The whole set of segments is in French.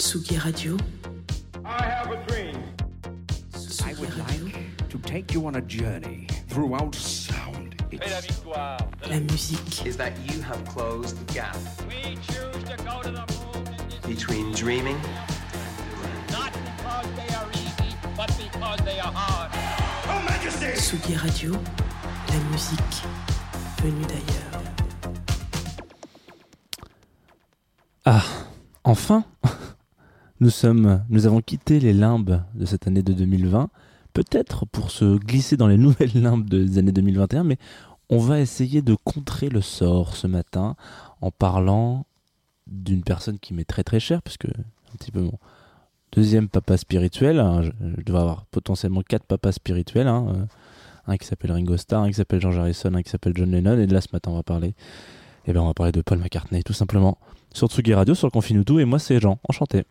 Tsugi Radio. I have a dream. I would like to take you on a journey throughout sound. It's victoire. La musique. is that you have closed the gap? We choose to go to the moon between dreaming? Not because they are easy, but because they are hard. Tsugi Radio. La musique venue d'ailleurs. Ah, enfin Nous sommes, nous avons quitté les limbes de cette année de 2020, peut-être pour se glisser dans les nouvelles limbes des années 2021, mais on va essayer de contrer le sort ce matin en parlant d'une personne qui m'est très très chère, puisque un petit peu mon deuxième papa spirituel. hein, je, je devrais avoir potentiellement quatre papas spirituels. hein, euh, un qui s'appelle Ringo Starr, un qui s'appelle George Harrison, un qui s'appelle John Lennon, et là ce matin on va parler, eh ben on va parler de Paul McCartney tout simplement sur Tsugi Radio, sur le Confinuto, et moi c'est Jean, enchanté.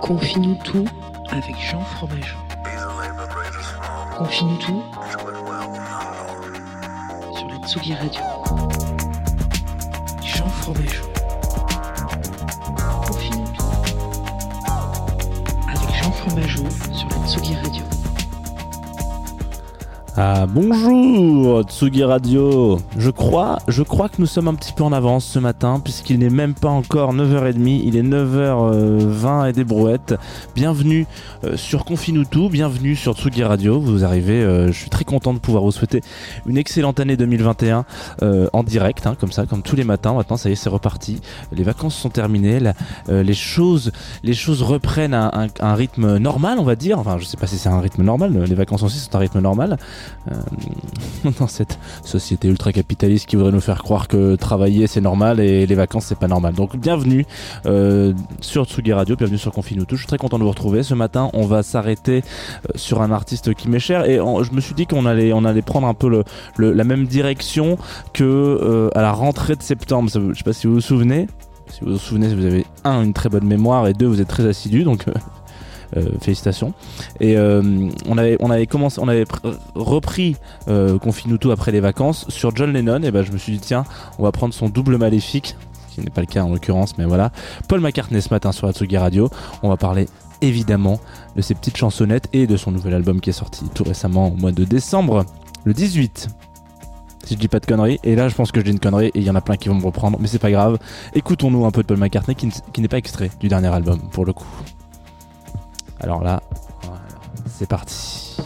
Confine-nous tout avec Jean small. Confine-nous tout sur la Tsugi Radio. Jean Fromageau. Ah bonjour Tsugi Radio Je crois, je crois que nous sommes un petit peu en avance ce matin puisqu'il n'est même pas encore 9h30, il est 9h20 et des brouettes. Bienvenue euh, sur Confinutu, bienvenue sur Tsugi Radio. Vous arrivez, euh, je suis très content de pouvoir vous souhaiter une excellente année 2021 euh, en direct, hein, comme ça, comme tous les matins. Maintenant ça y est, c'est reparti. Les vacances sont terminées, les choses, les choses reprennent un, un- rythme normal, on va dire. Enfin, je sais pas si c'est un rythme normal. Les vacances aussi sont un rythme normal dans cette société ultra capitaliste qui voudrait nous faire croire que travailler c'est normal et les vacances c'est pas normal. Donc bienvenue euh, sur Tsugi Radio, bienvenue sur Confinuto. Je suis très content de vous retrouver. Ce matin, on va s'arrêter euh, sur un artiste qui m'est cher et je me suis dit qu'on allait, on allait prendre un peu le, la même direction que euh, à la rentrée de septembre. Je sais pas si vous vous souvenez. Si vous vous souvenez, vous avez un une très bonne mémoire et deux vous êtes très assidus donc. euh, euh, félicitations. Et euh, on avait on avait commencé, on avait pr- repris euh, Confinuto après les vacances sur John Lennon. Et ben je me suis dit tiens, on va prendre son double maléfique, qui n'est pas le cas en l'occurrence, mais voilà. Paul McCartney ce matin sur Atsugi Radio. On va parler évidemment de ses petites chansonnettes et de son nouvel album qui est sorti tout récemment au mois de décembre, le 18. Si je dis pas de conneries, et là je pense que je dis une connerie et il y en a plein qui vont me reprendre, mais c'est pas grave. Écoutons-nous un peu de Paul McCartney qui n'est pas extrait du dernier album pour le coup. Alors là, c'est parti.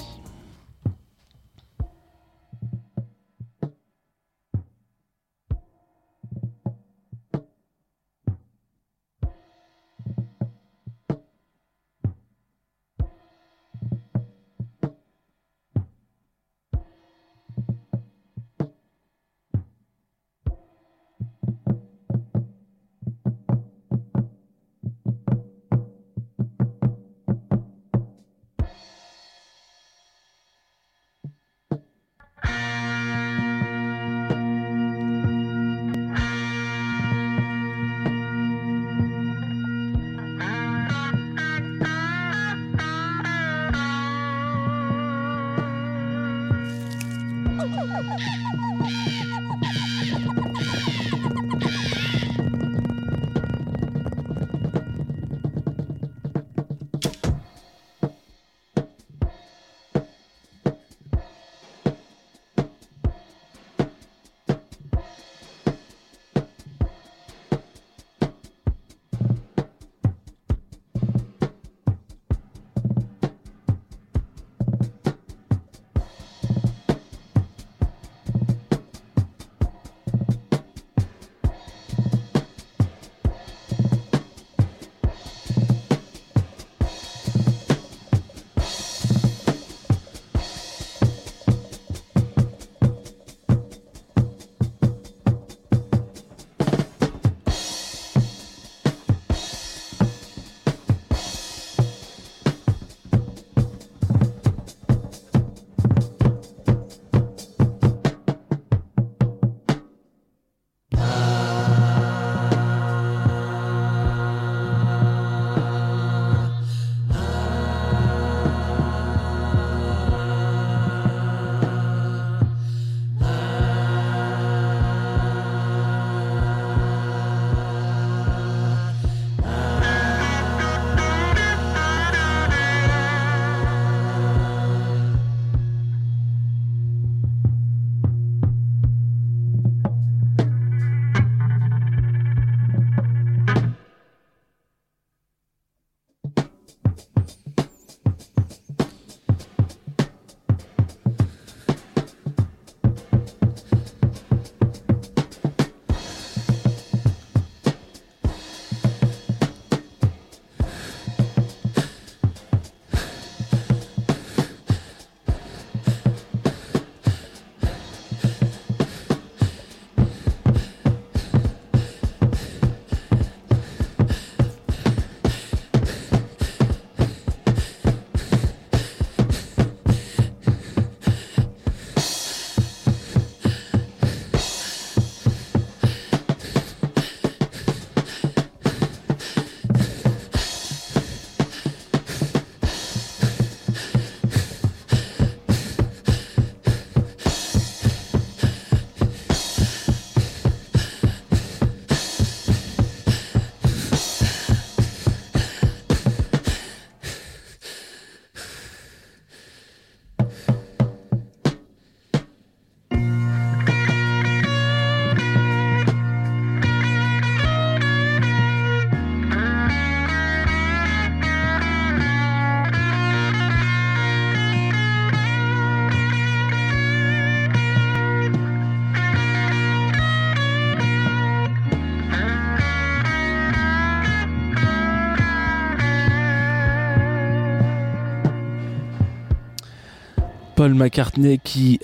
Paul McCartney qui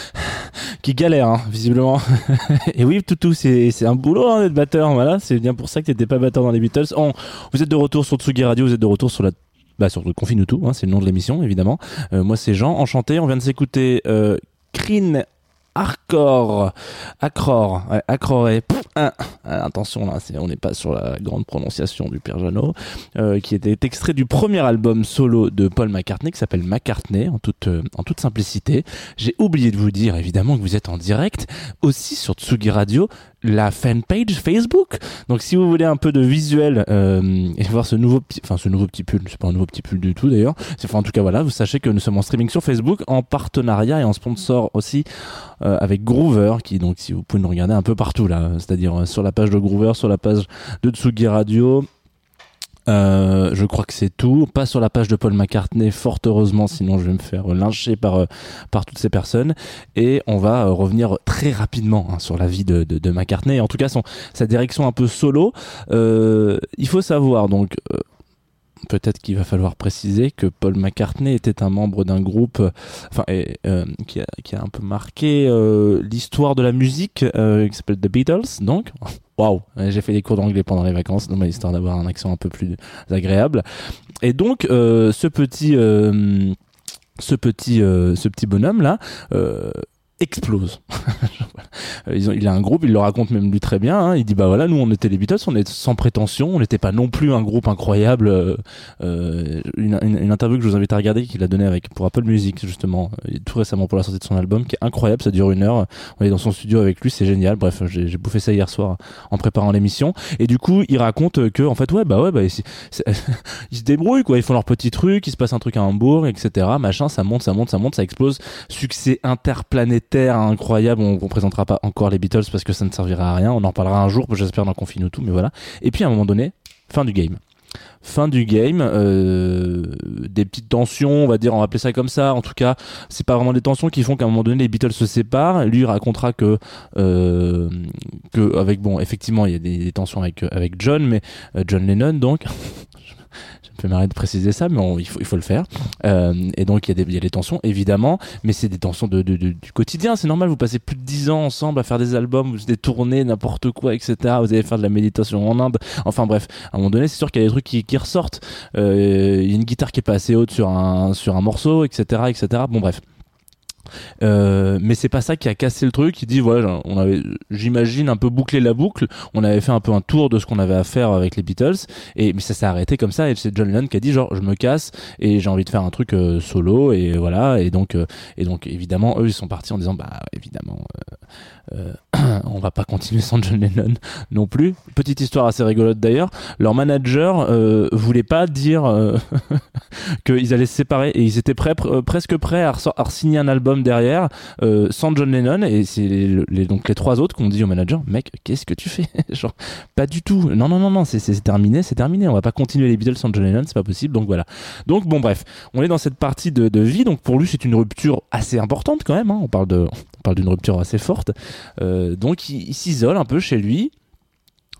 qui galère hein, visiblement. et oui, toutou, c'est c'est un boulot hein, d'être batteur. Voilà, c'est bien pour ça que t'étais pas batteur dans les Beatles. On- vous êtes de retour sur Tsugi Radio, vous êtes de retour sur la bah sur le Confine tout, hein, c'est le nom de l'émission évidemment. Euh, moi c'est Jean, enchanté. On vient de s'écouter euh, Hardcore, Acror, ouais, euh, attention là, on n'est pas sur la grande prononciation du Père Jeannot, euh, qui était extrait du premier album solo de Paul McCartney qui s'appelle McCartney euh, en toute simplicité. J'ai oublié de vous dire évidemment que vous êtes en direct aussi sur Tsugi Radio, la fanpage Facebook. Donc si vous voulez un peu de visuel euh, et voir ce nouveau petit, enfin ce nouveau petit pull, c'est pas un nouveau petit pull du tout d'ailleurs. En tout cas voilà, vous sachez que nous sommes en streaming sur Facebook en partenariat et en sponsor aussi euh, avec Groover qui donc si vous pouvez nous regarder un peu partout là, c'est-à-dire euh, sur la page de Groover, sur la page de Tsugi Radio. Euh, je crois que c'est tout. Pas sur la page de Paul McCartney, fort heureusement, sinon je vais me faire lyncher par euh, par toutes ces personnes. Et on va euh, revenir très rapidement hein, sur la vie de, de, de McCartney. En tout cas, son sa direction un peu solo. Euh, il faut savoir donc. Peut-être qu'il va falloir préciser que Paul McCartney était un membre d'un groupe, euh, enfin, euh, qui, a, qui a un peu marqué euh, l'histoire de la musique, qui s'appelle The Beatles. Donc, waouh, j'ai fait des cours d'anglais pendant les vacances, donc histoire d'avoir un accent un peu plus agréable. Et donc, ce petit, ce petit, ce petit bonhomme là. Explose. Il a un groupe, il le raconte même lui très bien. hein. Il dit bah voilà, nous on était les Beatles, on est sans prétention, on n'était pas non plus un groupe incroyable. euh, euh, une, une- interview que je vous invite à regarder qu'il a donné avec pour Apple Music justement tout récemment pour la sortie de son album, qui est incroyable, ça dure une heure. On est dans son studio avec lui, c'est génial. Bref, j'ai bouffé ça hier soir en préparant l'émission. Et du coup, il raconte que en fait ouais bah ouais bah ils se débrouillent quoi, ils font leur petit truc, il se passe un truc à Hambourg, etc. Machin, ça monte, ça monte, ça monte, ça explose. Succès interplanétaire incroyable. On, on présentera pas encore les Beatles parce que ça ne servira à rien. On en parlera un jour, j'espère dans Confine ou tout, mais voilà. Et puis à un moment donné, fin du game. Fin du game, euh, des petites tensions, on va dire, on va appeler ça comme ça. En tout cas, c'est pas vraiment des tensions qui font qu'à un moment donné les Beatles se séparent. Lui racontera que, euh, que avec bon, effectivement, il y a des, tensions avec avec John, mais euh, John Lennon donc. Fais marrer de préciser ça, mais on- il, faut, il faut le faire. Euh, et donc il y, a des, y a des tensions, évidemment, mais c'est des tensions de, de- de- du quotidien. C'est normal, vous passez plus de 10 ans ensemble à faire des albums, des tournées, n'importe quoi, etc. Vous allez faire de la méditation en Inde. Enfin bref, à un moment donné, c'est sûr qu'il y a des trucs qui, qui ressortent. Euh, Il y a une guitare qui est pas assez haute sur un, sur un morceau, etc. etc. Bon bref. Euh, mais c'est pas ça qui a cassé le truc. Il dit voilà, on avait, j'imagine un peu bouclé la boucle. On avait fait un peu un tour de ce qu'on avait à faire avec les Beatles, et mais ça s'est arrêté comme ça. Et c'est John Lennon qui a dit genre je me casse et j'ai envie de faire un truc euh, solo et voilà. Et donc euh, et donc évidemment eux ils sont partis en disant bah évidemment on va pas continuer sans John Lennon non plus. Petite histoire assez rigolote d'ailleurs. Leur manager voulait pas dire qu'ils allaient se séparer et ils étaient prêts, pr- presque prêts à, à signer un album derrière euh, sans John Lennon et c'est les, donc les trois autres qui ont dit au manager mec qu'est-ce que tu fais? Genre pas du tout. Non non non non c'est c'est terminé c'est terminé. On va pas continuer les Beatles sans John Lennon c'est pas possible donc voilà. Donc bon bref on est dans cette partie de, vie donc pour lui c'est une rupture assez importante quand même hein. on parle de d'une rupture assez forte. Euh, donc il s'isole un peu chez lui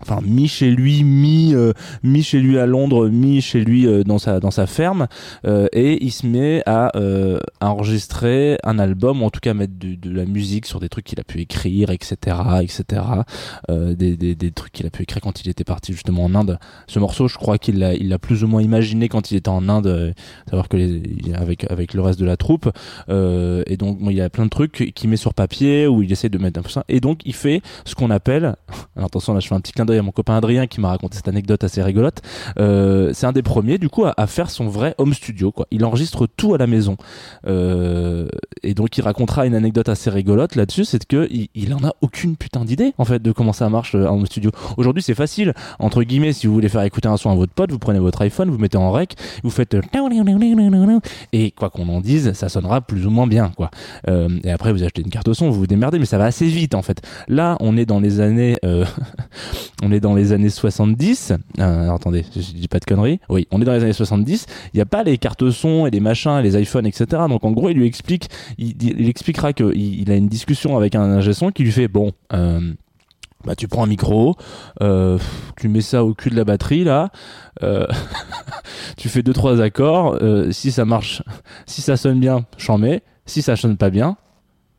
enfin mi chez lui mi euh, mi chez lui à Londres mi chez lui euh, dans sa dans sa ferme euh, et il se met à, euh, à enregistrer un album ou en tout cas mettre du- de, la musique sur des trucs qu'il a pu écrire etc etc euh, des, des, des trucs qu'il a pu écrire quand il était parti justement en Inde. Ce morceau je crois qu'il l'a il l'a plus ou moins imaginé quand il était en Inde euh, savoir que les, avec avec le reste de la troupe et donc bon, il y a plein de trucs qu'il met sur papier où il essaie de mettre un peu ça et donc il fait ce qu'on appelle alors attention là je fais un petit clin d'œil mon copain Adrien qui m'a raconté cette anecdote assez rigolote. Euh, c'est un des premiers du coup à, faire son vrai home studio quoi. Il enregistre tout à la maison. Euh, et donc il racontera une anecdote assez rigolote là-dessus c'est que il, en a aucune putain d'idée en fait de comment ça marche euh, un home studio. Aujourd'hui c'est facile. Entre guillemets si vous voulez faire écouter un son à votre pote vous prenez votre iPhone vous mettez en rec vous faites euh, et quoi qu'on en dise ça sonnera plus ou moins bien quoi. Euh, et après vous achetez une carte son vous vous démerdez mais ça va assez vite en fait. Là on est dans les années euh, on est dans les années 70 euh, attendez je, dis pas de conneries. Oui on est dans les années 70 il n'y a pas les cartes son et les machins les iPhones etc donc en gros il lui explique il, expliquera que il, il a une discussion avec un ingé son qui lui fait bon euh, bah tu prends un micro, euh, tu mets ça au cul de la batterie là, euh, tu fais deux trois accords, euh, si ça marche, si ça sonne bien, j'en mets. si ça sonne pas bien,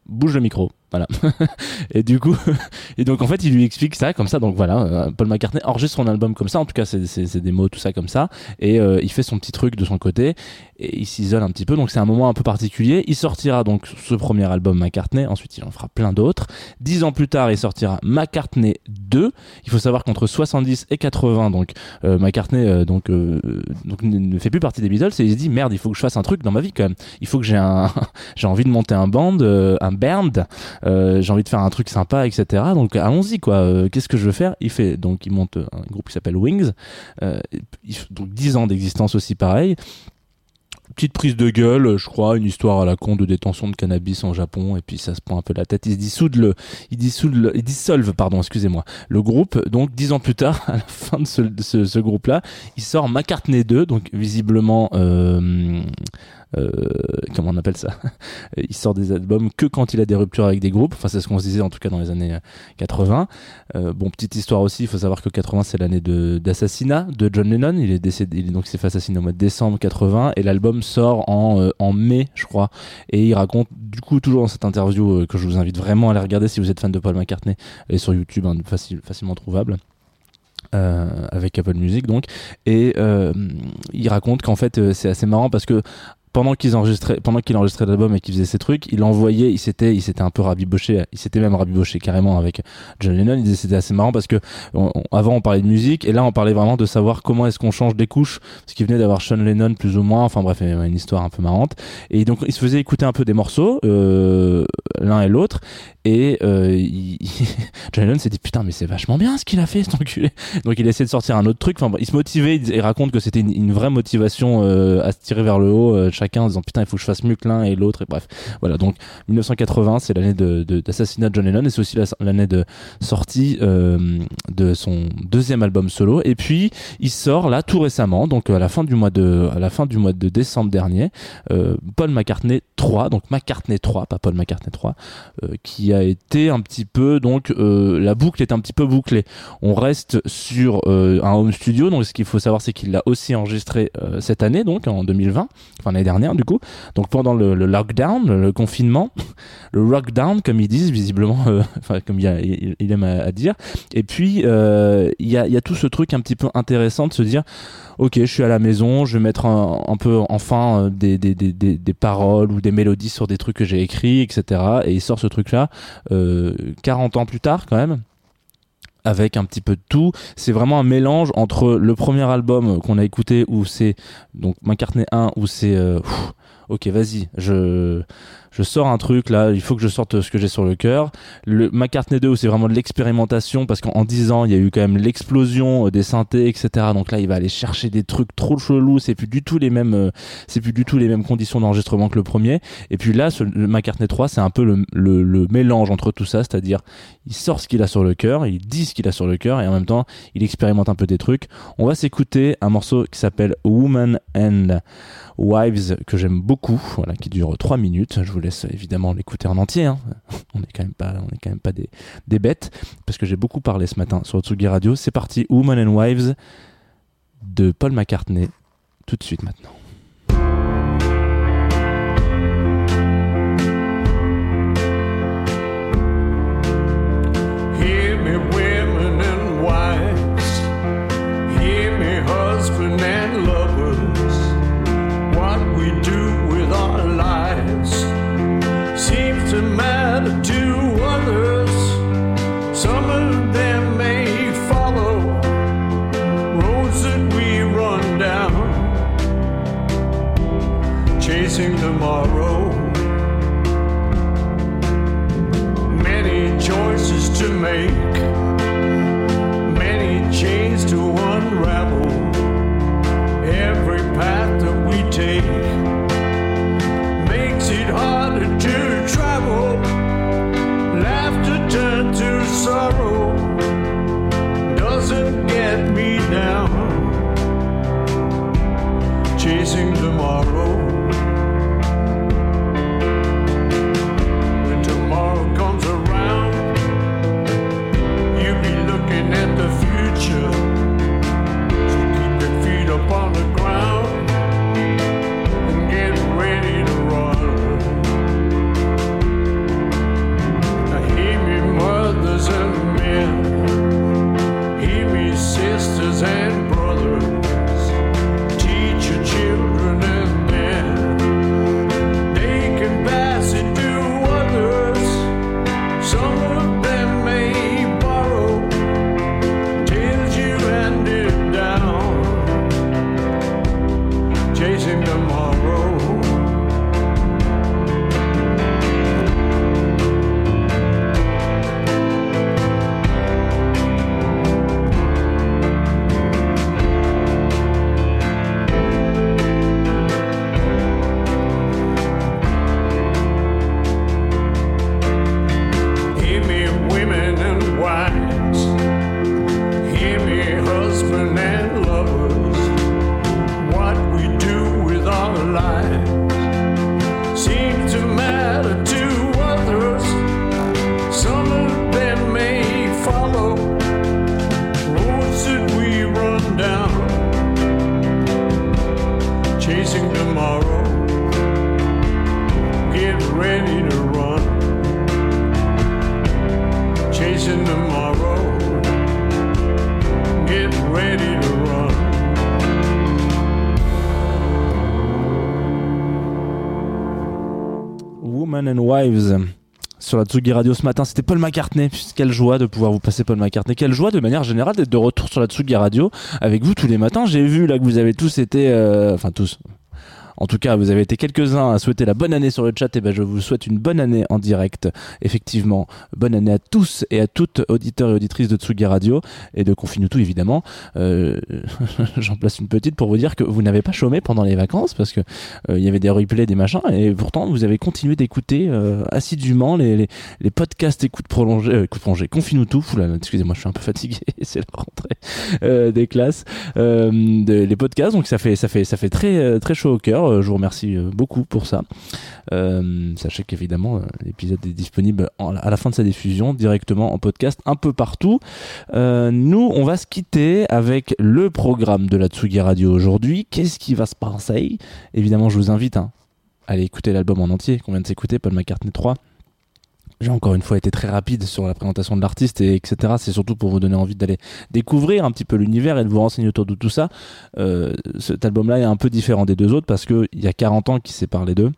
bouge le micro. Voilà. et du coup, et donc en fait, il lui explique ça comme ça. Donc voilà, euh, Paul McCartney enregistre son album comme ça. En tout cas, c'est des mots, tout ça comme ça. Et euh, il fait son petit truc de son côté. Et il s'isole un petit peu. Donc c'est un moment un peu particulier. Il sortira donc ce premier album McCartney. Ensuite, il en fera plein d'autres. Dix ans plus tard, il sortira McCartney 2. Il faut savoir qu'entre 70 et 80, donc euh, McCartney euh, donc, euh, donc ne fait plus partie des Beatles. Et il se dit merde, il faut que je fasse un truc dans ma vie quand même. Il faut que j'ai un, j'ai envie de monter un band, euh, un band. Euh, j'ai envie de faire un truc sympa, etc. Donc allons-y quoi. Euh, Qu'est-ce que je veux faire? Il fait donc il monte un groupe qui s'appelle Wings. Euh, donc 10 ans d'existence aussi pareil. Petite prise de gueule, je crois, une histoire à la con de détention de cannabis en Japon, et puis ça se prend un peu la tête. Ils dissoudent le, ils dissoudent le, ils dissolvent, pardon, excusez-moi, le groupe. Donc dix ans plus tard, à la fin de ce, ce, ce groupe-là, il sort McCartney 2, donc visiblement, euh, comment on appelle ça Il sort des albums que quand il a des ruptures avec des groupes. Enfin, c'est ce qu'on se disait en tout cas dans les années euh, 80. Euh, bon, petite histoire aussi, il faut savoir que 80 c'est l'année d'assassinat de John Lennon. Il est décédé, il est donc s'est fait assassiner au mois de décembre 80 et l'album sort en euh, en mai, je crois. Et il raconte du coup toujours dans cette interview euh, que je vous invite vraiment à aller regarder si vous êtes fan de Paul McCartney, elle est sur YouTube, hein, facile, facilement trouvable. Euh, avec Apple Music donc et euh, il raconte qu'en fait euh, c'est assez marrant parce que pendant qu'ils enregistraient pendant qu'il enregistrait l'album et qu'il faisait ses trucs il envoyait il s'était il s'était un peu rabiboché il s'était même rabiboché carrément avec John Lennon. Il disait c'était assez marrant parce que avant on parlait de musique et là on parlait vraiment de savoir comment est-ce qu'on change des couches parce qu'il venait d'avoir Sean Lennon plus ou moins enfin bref une histoire un peu marrante. Et donc il se faisait écouter un peu des morceaux euh, l'un et l'autre et euh, John Lennon s'est dit putain mais c'est vachement bien ce qu'il a fait cet enculé. Donc il essaie de sortir un autre truc. Enfin il se motivait il raconte que c'était une, vraie motivation euh, à se tirer vers le haut euh, chacun en disant putain il faut que je fasse mieux que l'un et l'autre et bref. Voilà donc 1980 c'est l'année d'assassinat de John Lennon et c'est aussi la- l'année de sortie euh, de son deuxième album solo. Et puis il sort là tout récemment donc à la fin du mois de à la fin du mois de décembre dernier euh, Paul McCartney 3 donc McCartney 3 pas Paul McCartney 3 euh, a été un petit peu donc euh, la boucle est un petit peu bouclée. On reste sur euh, un home studio donc ce qu'il faut savoir c'est qu'il l'a aussi enregistré euh, cette année donc en 2020 enfin l'année dernière du coup. Donc pendant le, le lockdown le, confinement le lockdown comme ils disent visiblement euh, enfin comme il, a- il, aime à, dire. Et puis euh, il y, a, y a tout ce truc un petit peu intéressant de se dire ok je suis à la maison je vais mettre un, peu enfin euh, des, des, des, des, paroles ou des mélodies sur des trucs que j'ai écrits etc et il sort ce truc là euh, 40 ans plus tard quand même avec un petit peu de tout. C'est vraiment un mélange entre le premier album qu'on a écouté où c'est donc McCartney 1 où c'est euh, ok vas-y je je sors un truc là il faut que je sorte ce que j'ai sur le cœur. Le McCartney 2 où c'est vraiment de l'expérimentation parce qu'en 10 ans il y a eu quand même l'explosion euh, des synthés etc donc là il va aller chercher des trucs trop chelous c'est plus du tout les mêmes euh, c'est plus du tout les mêmes conditions d'enregistrement que le premier. Et puis là ce, le McCartney 3 c'est un peu le, le, le mélange entre tout ça c'est-à-dire il sort ce qu'il a sur le cœur il dit ce qu'il a sur le cœur et en même temps il expérimente un peu des trucs. On va s'écouter un morceau qui s'appelle Woman and Wives que j'aime beaucoup voilà qui dure 3 minutes. Je vous laisse évidemment l'écouter en entier hein. on est quand même pas on est quand même pas des, des bêtes parce que j'ai beaucoup parlé ce matin sur Tsugi Radio. C'est parti Woman and Wives de Paul McCartney. Tout de suite maintenant Wives sur la Tsugi Radio ce matin, c'était Paul McCartney. Quelle joie de pouvoir vous passer Paul McCartney. Quelle joie de manière générale d'être de retour sur la Tsugi Radio avec vous tous les matins. J'ai vu là que vous avez tous été, euh, enfin tous. En tout cas, vous avez été quelques-uns à souhaiter la bonne année sur le chat. Et ben, je vous souhaite une bonne année en direct. Effectivement, bonne année à tous et à toutes auditeurs et auditrices de Tsugi Radio et de Confinutu évidemment. Euh, J'en place une petite pour vous dire que vous n'avez pas chômé pendant les vacances parce que euh, il y avait des replays, des machins et pourtant vous avez continué d'écouter euh, assidûment les, les, les podcasts écoute prolongée, euh, écoute prolongée, Confinutu. Excusez-moi, je suis un peu fatigué. C'est la rentrée euh, des classes, euh, de- les podcasts. Donc ça fait ça fait ça fait très très chaud au cœur. Euh, Je vous remercie euh, beaucoup pour ça. Euh, sachez qu'évidemment l'épisode est disponible à la fin de sa diffusion directement en podcast un peu partout. Nous, on va se quitter avec le programme de la Tsugi Radio aujourd'hui. Qu'est-ce qui va se passer? Évidemment, je vous invite hein, à aller écouter l'album en entier qu'on vient de s'écouter, Paul McCartney 3. J'ai encore une fois été très rapide sur la présentation de l'artiste et etc. C'est surtout pour vous donner envie d'aller découvrir un petit peu l'univers et de vous renseigner autour de tout ça. Euh, cet album-là est un peu différent des deux autres parce que il y a 40 ans qui séparent les deux.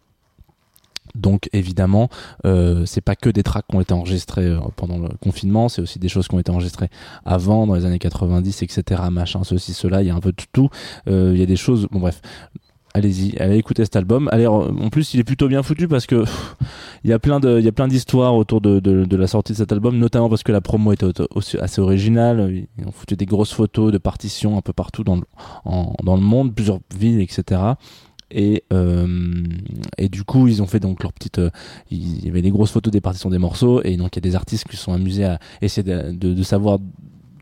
Donc évidemment, euh, c'est pas que des tracks qui ont été enregistrés euh, pendant le confinement, c'est aussi des choses qui ont été enregistrées avant, dans les années 90, etc. Machin, ceci, cela, il y a un peu de tout. Euh, Il y a des choses, bon bref, allez-y, allez écouter cet album. Allez, en plus, il est plutôt bien foutu parce que il y a plein de, il y a plein d'histoires autour de, de, de la sortie de cet album, notamment parce que la promo était assez originale. Ils ont foutu des grosses photos de partitions un peu partout dans le, en- dans le monde, plusieurs villes, etc. Et, euh, et du coup, ils ont fait donc leur petite. euh, il y avait des grosses photos des partitions des morceaux, et donc il y a des artistes qui se sont amusés à essayer de, de, de savoir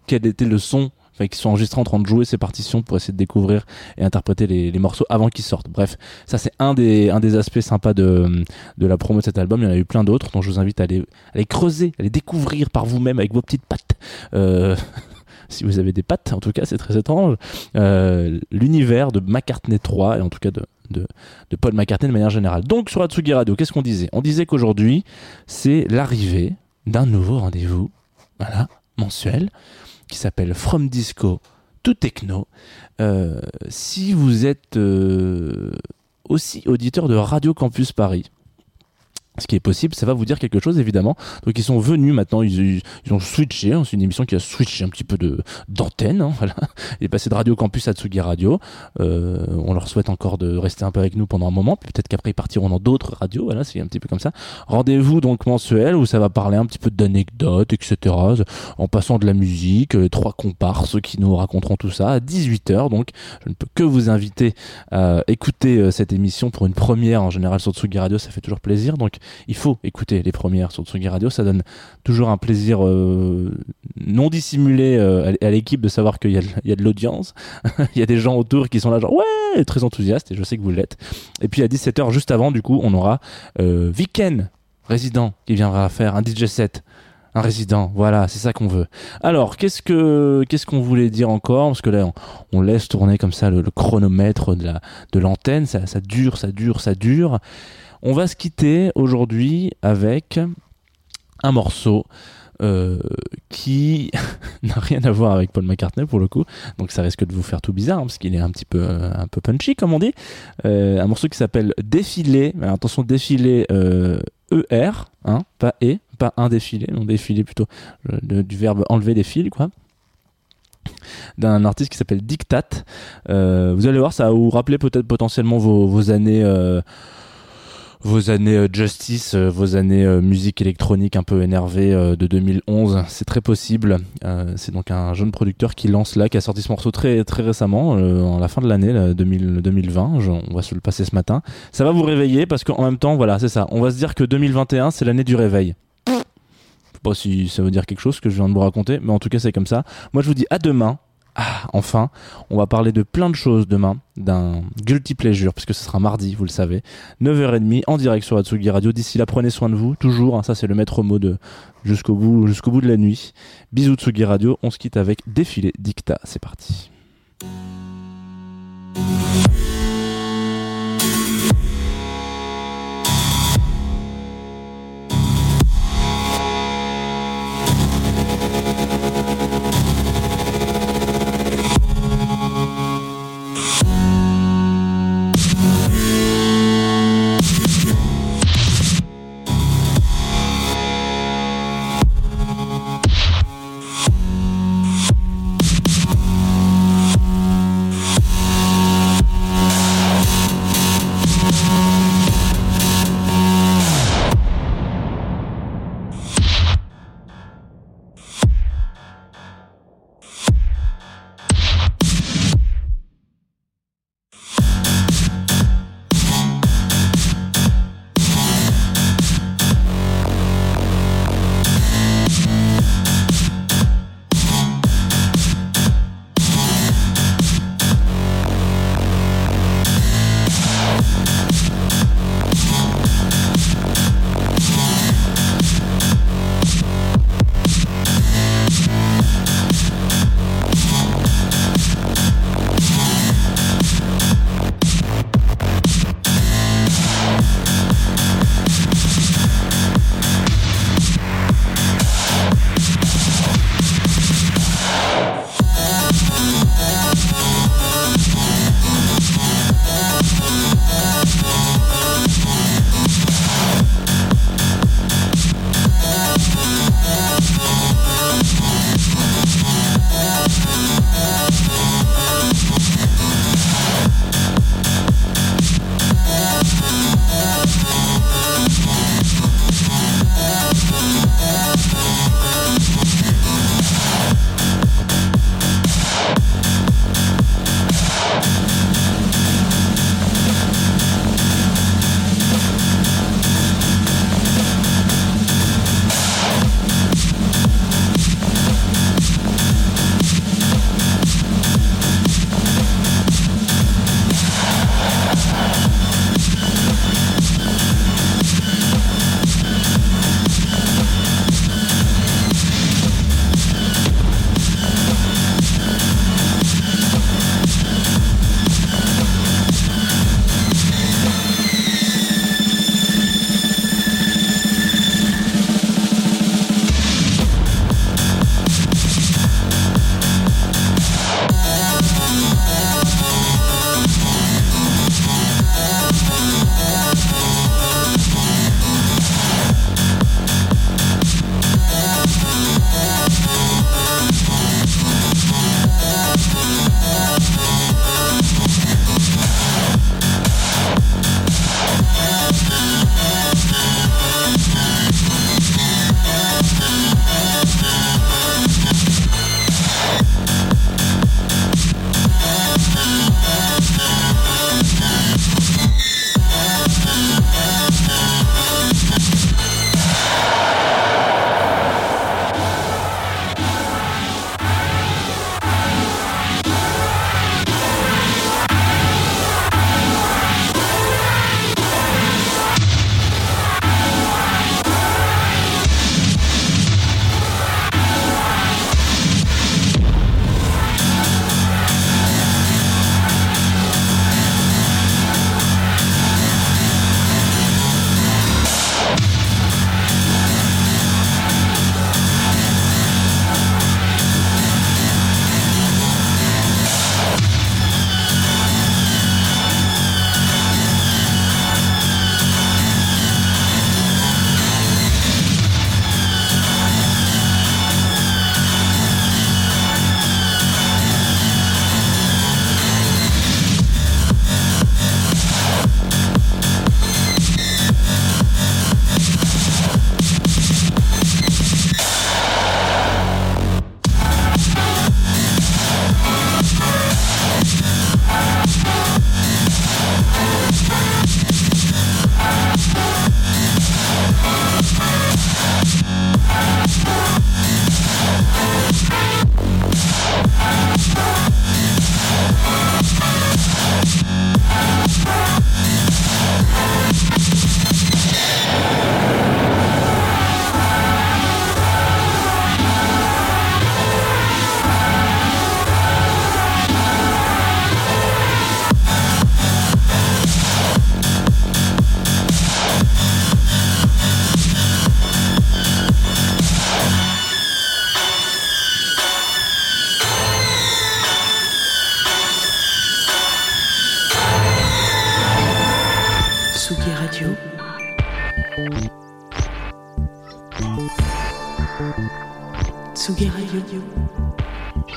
quel était le son, enfin qui sont enregistrés en train de jouer ces partitions pour essayer de découvrir et interpréter les, les morceaux avant qu'ils sortent. Bref, ça c'est un des un des aspects sympas de de la promo de cet album. Il y en a eu plein d'autres, donc je vous invite à aller à les creuser, à les découvrir par vous-même avec vos petites pattes. Euh, si vous avez des pattes, en tout cas, c'est très étrange. Euh, L'univers de McCartney 3 et en tout cas de de, de Paul McCartney de manière générale. Donc sur Atsugi Radio, qu'est-ce qu'on disait? On disait qu'aujourd'hui, c'est l'arrivée d'un nouveau rendez-vous, voilà, mensuel, qui s'appelle From Disco to Techno. Euh, si vous êtes euh, aussi auditeur de Radio Campus Paris, ce qui est possible, ça va vous dire quelque chose évidemment. Donc ils sont venus maintenant, ils, ils- ont switché, hein, c'est une émission qui a switché un petit peu de d'antenne, hein, voilà. Il est passé de Radio Campus à Tsugi Radio. Euh, on leur souhaite encore de rester un peu avec nous pendant un moment, puis peut-être qu'après ils partiront dans d'autres radios, voilà, c'est un petit peu comme ça. Rendez-vous donc mensuel où ça va parler un petit peu d'anecdotes, etc. En passant de la musique, euh, trois comparses qui nous raconteront tout ça à 18h. Donc je ne peux que vous inviter à écouter euh, cette émission pour une première en général sur Tsugi Radio, ça fait toujours plaisir. Donc il faut écouter les premières sur Tsugi Radio, ça donne toujours un plaisir euh, non dissimulé euh, à l'équipe de savoir qu'il y a de, l'audience, il y a des gens autour qui sont là genre ouais, très enthousiastes et je sais que vous l'êtes. Et puis à 17h juste avant du coup, on aura euh, résident qui viendra faire un DJ set. Un résident, voilà, c'est ça qu'on veut. Alors, qu'est-ce que qu'est-ce qu'on voulait dire encore? Parce que là, on, laisse tourner comme ça le, chronomètre de la de l'antenne, ça dure, ça dure, ça dure. On va se quitter aujourd'hui avec un morceau euh, qui n'a rien à voir avec Paul McCartney pour le coup, donc ça risque de vous faire tout bizarre hein, parce qu'il est un petit peu euh, un peu punchy comme on dit. Euh, un morceau qui s'appelle Défilé. Alors, attention, Défilé euh, ER, pas E, pas un défilé, non défilé plutôt du verbe enlever des fils quoi. d'un artiste qui s'appelle Dictat. Vous allez voir, ça va vous rappeler peut-être potentiellement vos années. Vos années euh, Justice, euh, vos années euh, musique électronique un peu énervée de 2011, c'est très possible. C'est donc un jeune producteur qui lance là, qui a sorti ce morceau très très récemment, en la fin de l'année là, 2000 2020. Je- on va se le passer ce matin. Ça va vous réveiller parce qu'en même temps, voilà, c'est ça. On va se dire que 2021, c'est l'année du réveil. Je sais pas si ça veut dire quelque chose que je viens de vous raconter, mais en tout cas c'est comme ça. Moi je vous dis à demain. Ah, enfin, on va parler de plein de choses demain, d'un guilty pleasure, puisque ce sera mardi, vous le savez, 9h30 en direct sur Atsugi Radio. D'ici là, prenez soin de vous, toujours, hein, ça c'est le maître mot de jusqu'au bout, jusqu'au bout de la nuit. Bisous Tsugi Radio, on se quitte avec Défilé Dicta, c'est parti.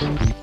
La